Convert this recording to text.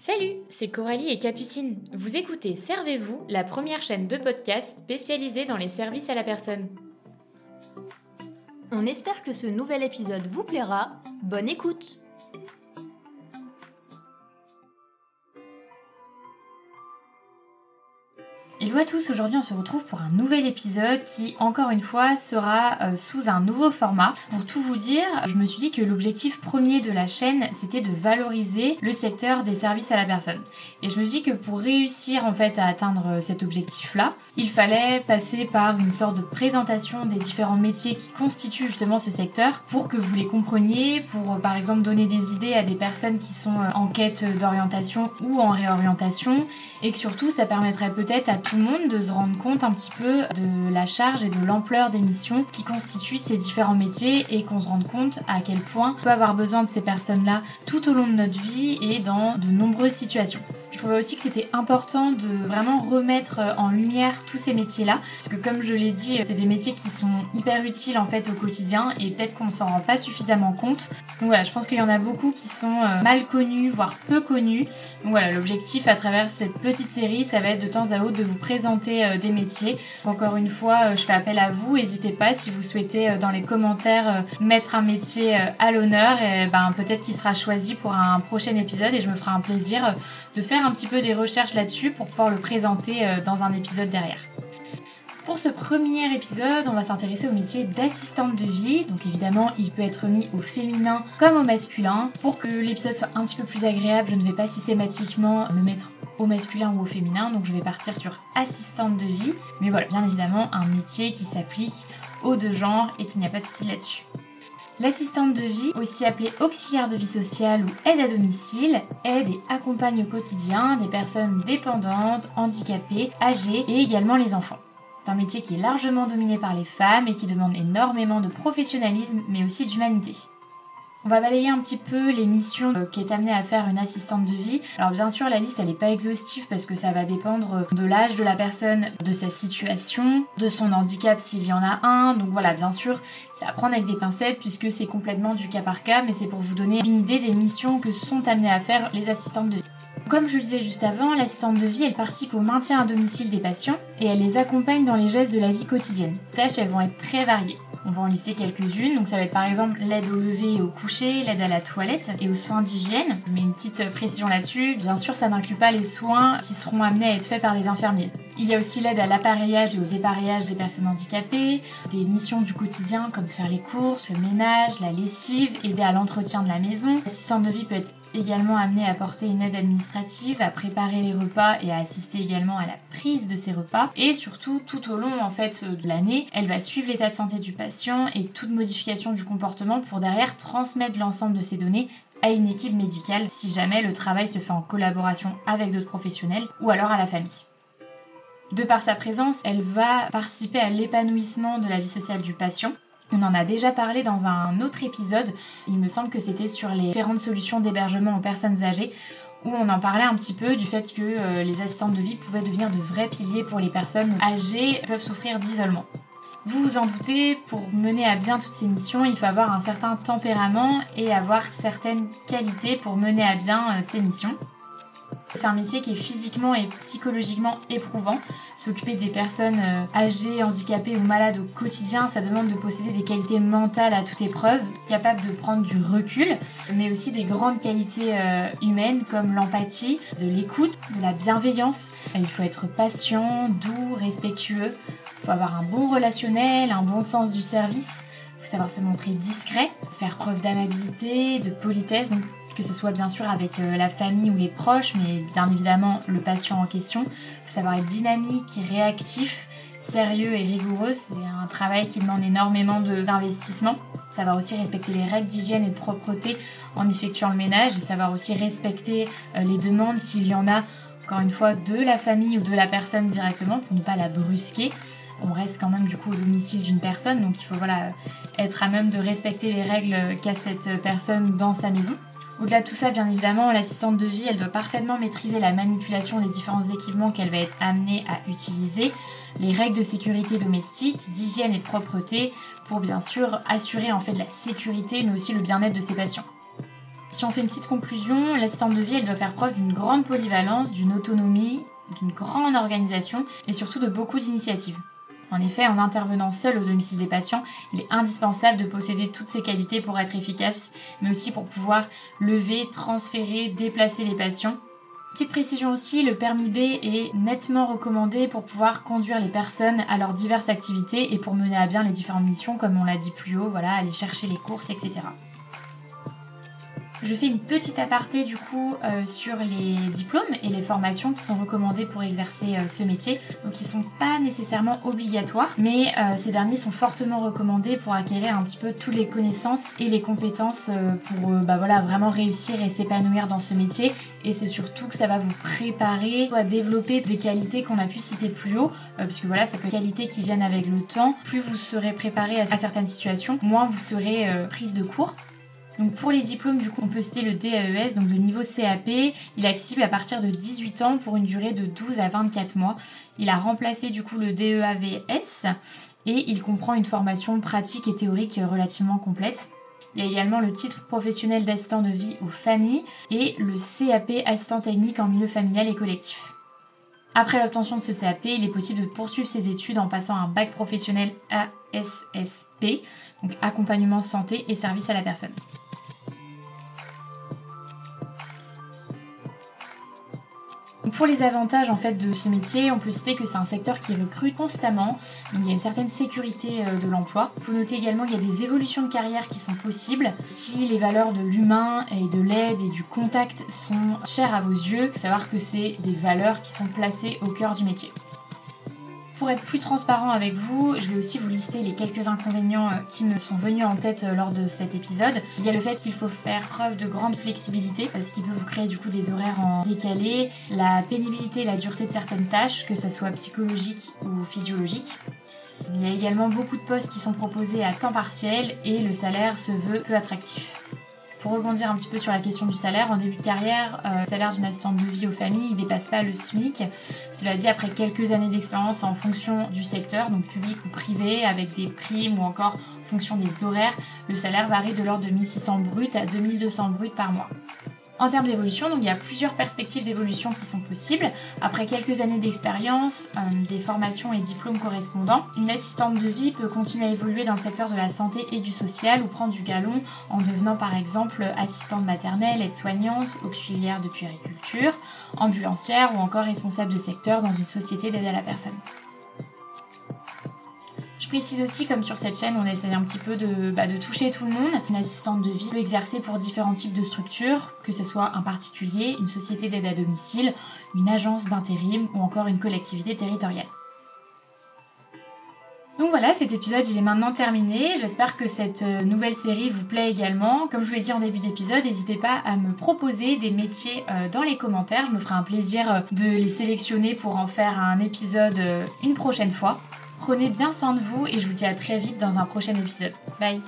Salut, c'est Coralie et Capucine. Vous écoutez Servez-vous, la première chaîne de podcast spécialisée dans les services à la personne. On espère que ce nouvel épisode vous plaira. Bonne écoute Hello à tous, aujourd'hui on se retrouve pour un nouvel épisode qui encore une fois sera euh, sous un nouveau format. Pour tout vous dire, je me suis dit que l'objectif premier de la chaîne c'était de valoriser le secteur des services à la personne. Et je me suis dit que pour réussir en fait à atteindre euh, cet objectif là, il fallait passer par une sorte de présentation des différents métiers qui constituent justement ce secteur pour que vous les compreniez, pour euh, par exemple donner des idées à des personnes qui sont en quête d'orientation ou en réorientation et que surtout ça permettrait peut-être à tout le monde de se rendre compte un petit peu de la charge et de l'ampleur des missions qui constituent ces différents métiers et qu'on se rende compte à quel point on peut avoir besoin de ces personnes-là tout au long de notre vie et dans de nombreuses situations. Je trouvais aussi que c'était important de vraiment remettre en lumière tous ces métiers-là, parce que comme je l'ai dit, c'est des métiers qui sont hyper utiles en fait au quotidien et peut-être qu'on s'en rend pas suffisamment compte. Donc voilà, je pense qu'il y en a beaucoup qui sont euh, mal connus, voire peu connus. Donc voilà, l'objectif à travers cette petite série, ça va être de temps à autre de vous présenter euh, des métiers. Encore une fois, euh, je fais appel à vous, n'hésitez pas si vous souhaitez dans les commentaires mettre un métier à l'honneur, et ben peut-être qu'il sera choisi pour un prochain épisode et je me ferai un plaisir de faire un petit peu des recherches là-dessus pour pouvoir le présenter euh, dans un épisode derrière. Pour ce premier épisode, on va s'intéresser au métier d'assistante de vie. Donc évidemment, il peut être mis au féminin comme au masculin. Pour que l'épisode soit un petit peu plus agréable, je ne vais pas systématiquement le mettre au masculin ou au féminin. Donc je vais partir sur assistante de vie. Mais voilà, bien évidemment, un métier qui s'applique aux deux genres et qu'il n'y a pas de souci là-dessus. L'assistante de vie, aussi appelée auxiliaire de vie sociale ou aide à domicile, aide et accompagne au quotidien des personnes dépendantes, handicapées, âgées et également les enfants. C'est un métier qui est largement dominé par les femmes et qui demande énormément de professionnalisme mais aussi d'humanité. On va balayer un petit peu les missions euh, qu'est amenée à faire une assistante de vie. Alors bien sûr, la liste elle n'est pas exhaustive parce que ça va dépendre de l'âge de la personne, de sa situation, de son handicap s'il y en a un. Donc voilà, bien sûr, c'est à prendre avec des pincettes puisque c'est complètement du cas par cas, mais c'est pour vous donner une idée des missions que sont amenées à faire les assistantes de vie. Comme je le disais juste avant, l'assistante de vie, elle participe au maintien à domicile des patients et elle les accompagne dans les gestes de la vie quotidienne. Tâches, elles vont être très variées. On va en lister quelques-unes. Donc ça va être par exemple l'aide au lever et au coucher, l'aide à la toilette et aux soins d'hygiène. Mets une petite précision là-dessus. Bien sûr, ça n'inclut pas les soins qui seront amenés à être faits par les infirmiers. Il y a aussi l'aide à l'appareillage et au dépareillage des personnes handicapées, des missions du quotidien comme faire les courses, le ménage, la lessive, aider à l'entretien de la maison. L'assistante de vie peut être également amenée à apporter une aide administrative, à préparer les repas et à assister également à la prise de ces repas. Et surtout, tout au long de l'année, elle va suivre l'état de santé du patient et toute modification du comportement pour derrière transmettre l'ensemble de ces données à une équipe médicale si jamais le travail se fait en collaboration avec d'autres professionnels ou alors à la famille. De par sa présence, elle va participer à l'épanouissement de la vie sociale du patient on en a déjà parlé dans un autre épisode, il me semble que c'était sur les différentes solutions d'hébergement aux personnes âgées, où on en parlait un petit peu du fait que euh, les assistantes de vie pouvaient devenir de vrais piliers pour les personnes âgées qui peuvent souffrir d'isolement. Vous vous en doutez, pour mener à bien toutes ces missions, il faut avoir un certain tempérament et avoir certaines qualités pour mener à bien euh, ces missions. C'est un métier qui est physiquement et psychologiquement éprouvant. S'occuper des personnes euh, âgées, handicapées ou malades au quotidien, ça demande de posséder des qualités mentales à toute épreuve, capables de prendre du recul, mais aussi des grandes qualités euh, humaines comme l'empathie, de l'écoute, de la bienveillance. Il faut être patient, doux, respectueux. Il faut avoir un bon relationnel, un bon sens du service. Faut savoir se montrer discret, faire preuve d'amabilité, de politesse. Que ce soit bien sûr avec euh, la famille ou les proches, mais bien évidemment le patient en question. Il faut savoir être dynamique, réactif, sérieux et rigoureux. C'est un travail qui demande énormément d'investissement. Savoir aussi respecter les règles d'hygiène et de propreté en effectuant le ménage et savoir aussi respecter euh, les demandes s'il y en a, encore une fois, de la famille ou de la personne directement pour ne pas la brusquer on reste quand même du coup au domicile d'une personne, donc il faut voilà être à même de respecter les règles qu'a cette personne dans sa maison. Au-delà de tout ça, bien évidemment, l'assistante de vie, elle doit parfaitement maîtriser la manipulation des différents équipements qu'elle va être amenée à utiliser, les règles de sécurité domestique, d'hygiène et de propreté, pour bien sûr assurer en fait la sécurité, mais aussi le bien-être de ses patients. Si on fait une petite conclusion, l'assistante de vie, elle doit faire preuve d'une grande polyvalence, d'une autonomie, d'une grande organisation et surtout de beaucoup d'initiatives. En effet, en intervenant seul au domicile des patients, il est indispensable de posséder toutes ces qualités pour être efficace, mais aussi pour pouvoir lever, transférer, déplacer les patients. Petite précision aussi, le permis B est nettement recommandé pour pouvoir conduire les personnes à leurs diverses activités et pour mener à bien les différentes missions, comme on l'a dit plus haut, voilà, aller chercher les courses, etc. Je fais une petite aparté du coup euh, sur les diplômes et les formations qui sont recommandées pour exercer euh, ce métier. Donc ils sont pas nécessairement obligatoires, mais euh, ces derniers sont fortement recommandés pour acquérir un petit peu toutes les connaissances et les compétences pour bah, voilà, vraiment réussir et s'épanouir dans ce métier. Et c'est surtout que ça va vous préparer à développer des qualités qu'on a pu citer plus haut, puisque voilà, ça peut être des qualités qui viennent avec le temps. Plus vous serez préparé à certaines situations, moins vous serez prise de cours. Donc pour les diplômes, du coup, on peut citer le DAES, donc de niveau CAP. Il est accessible à partir de 18 ans pour une durée de 12 à 24 mois. Il a remplacé du coup le DEAVS et il comprend une formation pratique et théorique relativement complète. Il y a également le titre professionnel d'assistant de vie aux familles et le CAP assistant technique en milieu familial et collectif. Après l'obtention de ce CAP, il est possible de poursuivre ses études en passant un bac professionnel ASSP, donc accompagnement santé et service à la personne. Pour les avantages en fait de ce métier, on peut citer que c'est un secteur qui recrute constamment, il y a une certaine sécurité euh, de l'emploi. Il faut noter également qu'il y a des évolutions de carrière qui sont possibles. Si les valeurs de l'humain et de l'aide et du contact sont chères à vos yeux, il faut savoir que c'est des valeurs qui sont placées au cœur du métier. Pour être plus transparent avec vous, je vais aussi vous lister les quelques inconvénients euh, qui me sont venus en tête euh, lors de cet épisode. Il y a le fait qu'il faut faire preuve de grande flexibilité, euh, ce qui peut vous créer du coup des horaires en décalé, la pénibilité et la dureté de certaines tâches, que ce soit psychologique ou physiologique. Il y a également beaucoup de postes qui sont proposés à temps partiel et le salaire se veut peu attractif. Pour rebondir un petit peu sur la question du salaire, en début de carrière, euh, le salaire d'une assistante de vie aux familles, il dépasse pas le SMIC. Cela dit, après quelques années d'expérience en fonction du secteur, donc public ou privé, avec des primes ou encore en fonction des horaires, le salaire varie de l'ordre de 1600 brut à 2200 brut par mois. En termes d'évolution, il y a plusieurs perspectives d'évolution qui sont possibles. Après quelques années d'expérience, euh, des formations et diplômes correspondants, une assistante de vie peut continuer à évoluer dans le secteur de la santé et du social ou prendre du galon en devenant par exemple assistante maternelle, aide-soignante, auxiliaire de puériculture, ambulancière ou encore responsable de secteur dans une société d'aide à la personne précise aussi, comme sur cette chaîne, on essaye un petit peu de, bah, de toucher tout le monde. Une assistante de vie peut exercer pour différents types de structures, que ce soit un particulier, une société d'aide à domicile, une agence d'intérim ou encore une collectivité territoriale. Donc voilà, cet épisode il est maintenant terminé. J'espère que cette euh, nouvelle série vous plaît également. Comme je vous l'ai dit en début d'épisode, n'hésitez pas à me proposer des métiers euh, dans les commentaires. Je me ferai un plaisir euh, de les sélectionner pour en faire un épisode une prochaine fois. Prenez bien soin de vous et je vous dis à très vite dans un prochain épisode. Bye